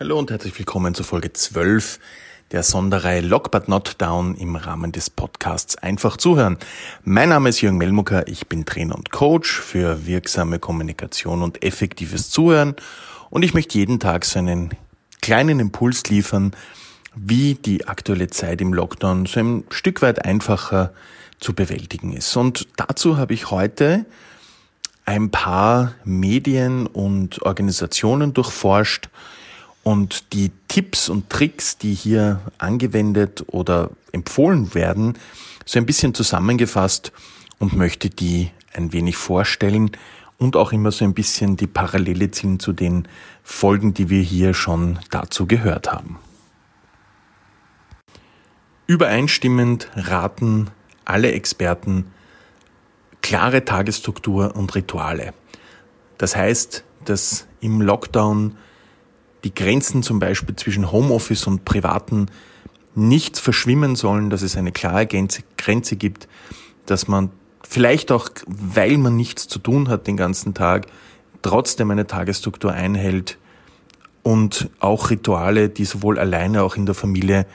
Hallo und herzlich willkommen zur Folge 12 der Sonderreihe Lock But Not Down im Rahmen des Podcasts Einfach zuhören. Mein Name ist Jürgen Melmucker, ich bin Trainer und Coach für wirksame Kommunikation und effektives Zuhören und ich möchte jeden Tag so einen kleinen Impuls liefern, wie die aktuelle Zeit im Lockdown so ein Stück weit einfacher zu bewältigen ist. Und dazu habe ich heute ein paar Medien und Organisationen durchforscht, und die Tipps und Tricks, die hier angewendet oder empfohlen werden, so ein bisschen zusammengefasst und möchte die ein wenig vorstellen und auch immer so ein bisschen die Parallele ziehen zu den Folgen, die wir hier schon dazu gehört haben. Übereinstimmend raten alle Experten klare Tagesstruktur und Rituale. Das heißt, dass im Lockdown die Grenzen zum Beispiel zwischen Homeoffice und Privaten nicht verschwimmen sollen, dass es eine klare Grenze gibt, dass man vielleicht auch, weil man nichts zu tun hat den ganzen Tag, trotzdem eine Tagesstruktur einhält und auch Rituale, die sowohl alleine auch in der Familie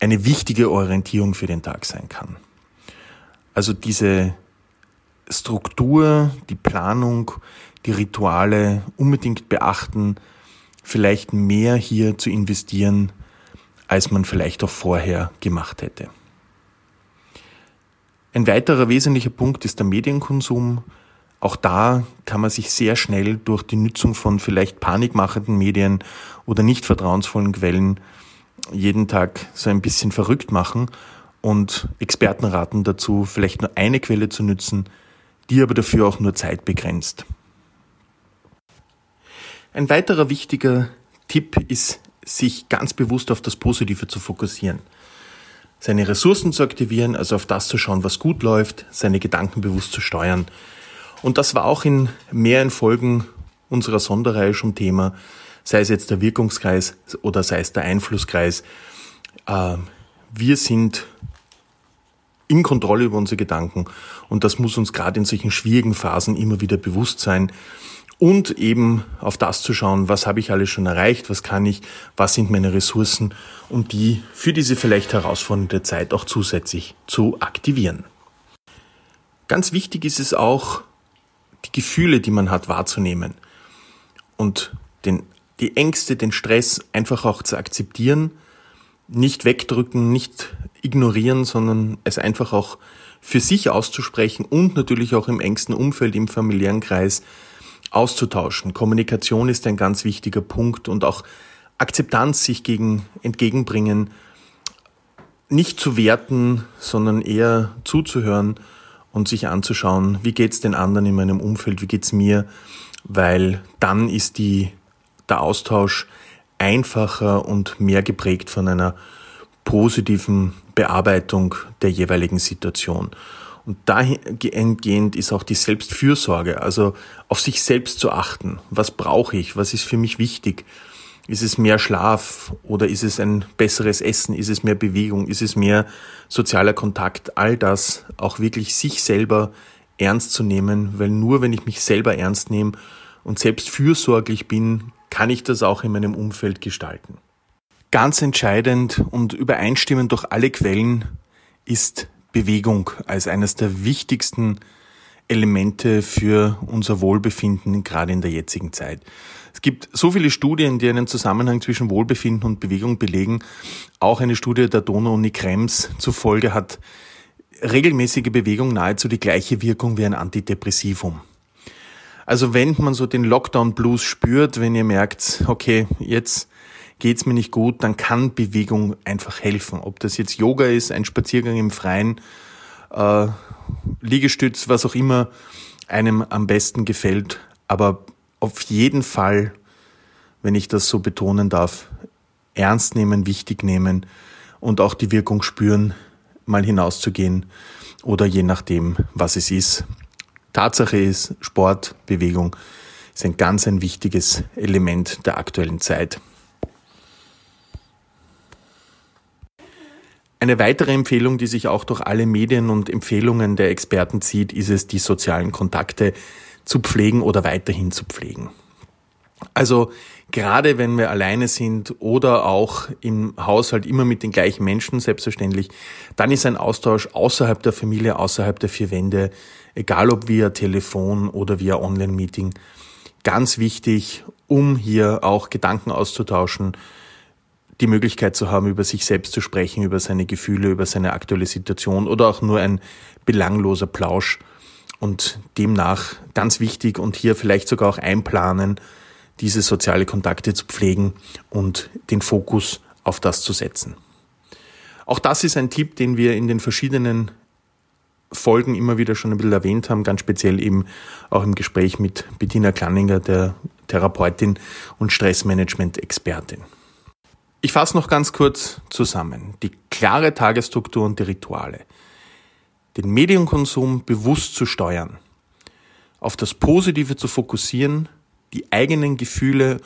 eine wichtige Orientierung für den Tag sein kann. Also diese Struktur, die Planung, die Rituale unbedingt beachten, vielleicht mehr hier zu investieren, als man vielleicht auch vorher gemacht hätte. Ein weiterer wesentlicher Punkt ist der Medienkonsum. Auch da kann man sich sehr schnell durch die Nutzung von vielleicht panikmachenden Medien oder nicht vertrauensvollen Quellen jeden Tag so ein bisschen verrückt machen und Experten raten dazu, vielleicht nur eine Quelle zu nutzen, die aber dafür auch nur zeitbegrenzt. Ein weiterer wichtiger Tipp ist, sich ganz bewusst auf das Positive zu fokussieren. Seine Ressourcen zu aktivieren, also auf das zu schauen, was gut läuft, seine Gedanken bewusst zu steuern. Und das war auch in mehreren Folgen unserer Sonderreihe schon Thema, sei es jetzt der Wirkungskreis oder sei es der Einflusskreis. Ähm, wir sind in Kontrolle über unsere Gedanken und das muss uns gerade in solchen schwierigen Phasen immer wieder bewusst sein und eben auf das zu schauen, was habe ich alles schon erreicht, was kann ich, was sind meine Ressourcen und die für diese vielleicht herausfordernde Zeit auch zusätzlich zu aktivieren. Ganz wichtig ist es auch, die Gefühle, die man hat, wahrzunehmen und den, die Ängste, den Stress einfach auch zu akzeptieren, nicht wegdrücken, nicht ignorieren, sondern es einfach auch für sich auszusprechen und natürlich auch im engsten Umfeld, im familiären Kreis auszutauschen. Kommunikation ist ein ganz wichtiger Punkt und auch Akzeptanz sich gegen entgegenbringen, nicht zu werten, sondern eher zuzuhören und sich anzuschauen, wie geht's den anderen in meinem Umfeld, wie geht's mir, weil dann ist die, der Austausch einfacher und mehr geprägt von einer positiven Bearbeitung der jeweiligen Situation. Und dahingehend ist auch die Selbstfürsorge, also auf sich selbst zu achten. Was brauche ich? Was ist für mich wichtig? Ist es mehr Schlaf oder ist es ein besseres Essen? Ist es mehr Bewegung? Ist es mehr sozialer Kontakt? All das auch wirklich sich selber ernst zu nehmen, weil nur wenn ich mich selber ernst nehme und selbst fürsorglich bin, kann ich das auch in meinem Umfeld gestalten. Ganz entscheidend und übereinstimmend durch alle Quellen ist Bewegung als eines der wichtigsten Elemente für unser Wohlbefinden, gerade in der jetzigen Zeit. Es gibt so viele Studien, die einen Zusammenhang zwischen Wohlbefinden und Bewegung belegen. Auch eine Studie der Donau-Uni Krems zufolge hat regelmäßige Bewegung nahezu die gleiche Wirkung wie ein Antidepressivum. Also wenn man so den Lockdown-Blues spürt, wenn ihr merkt, okay, jetzt geht's mir nicht gut, dann kann Bewegung einfach helfen. Ob das jetzt Yoga ist, ein Spaziergang im Freien, äh, Liegestütz, was auch immer einem am besten gefällt. Aber auf jeden Fall, wenn ich das so betonen darf, ernst nehmen, wichtig nehmen und auch die Wirkung spüren, mal hinauszugehen oder je nachdem, was es ist. Tatsache ist, Sport, Bewegung ist ein ganz ein wichtiges Element der aktuellen Zeit. Eine weitere Empfehlung, die sich auch durch alle Medien und Empfehlungen der Experten zieht, ist es, die sozialen Kontakte zu pflegen oder weiterhin zu pflegen. Also gerade wenn wir alleine sind oder auch im Haushalt immer mit den gleichen Menschen, selbstverständlich, dann ist ein Austausch außerhalb der Familie, außerhalb der vier Wände, egal ob via Telefon oder via Online-Meeting, ganz wichtig, um hier auch Gedanken auszutauschen, die Möglichkeit zu haben, über sich selbst zu sprechen, über seine Gefühle, über seine aktuelle Situation oder auch nur ein belangloser Plausch. Und demnach ganz wichtig und hier vielleicht sogar auch einplanen, diese soziale Kontakte zu pflegen und den Fokus auf das zu setzen. Auch das ist ein Tipp, den wir in den verschiedenen Folgen immer wieder schon ein bisschen erwähnt haben, ganz speziell eben auch im Gespräch mit Bettina Klanninger, der Therapeutin und Stressmanagement-Expertin. Ich fasse noch ganz kurz zusammen. Die klare Tagesstruktur und die Rituale. Den Medienkonsum bewusst zu steuern, auf das Positive zu fokussieren, die eigenen Gefühle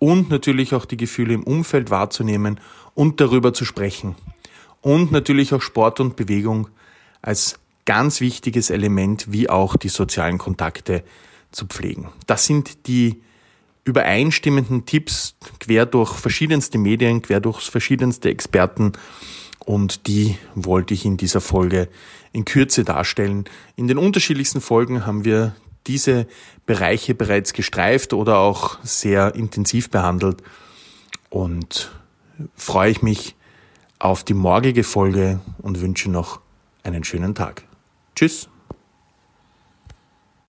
und natürlich auch die Gefühle im Umfeld wahrzunehmen und darüber zu sprechen. Und natürlich auch Sport und Bewegung als ganz wichtiges Element, wie auch die sozialen Kontakte zu pflegen. Das sind die übereinstimmenden Tipps quer durch verschiedenste Medien, quer durch verschiedenste Experten und die wollte ich in dieser Folge in Kürze darstellen. In den unterschiedlichsten Folgen haben wir diese Bereiche bereits gestreift oder auch sehr intensiv behandelt und freue ich mich auf die morgige Folge und wünsche noch einen schönen Tag. Tschüss.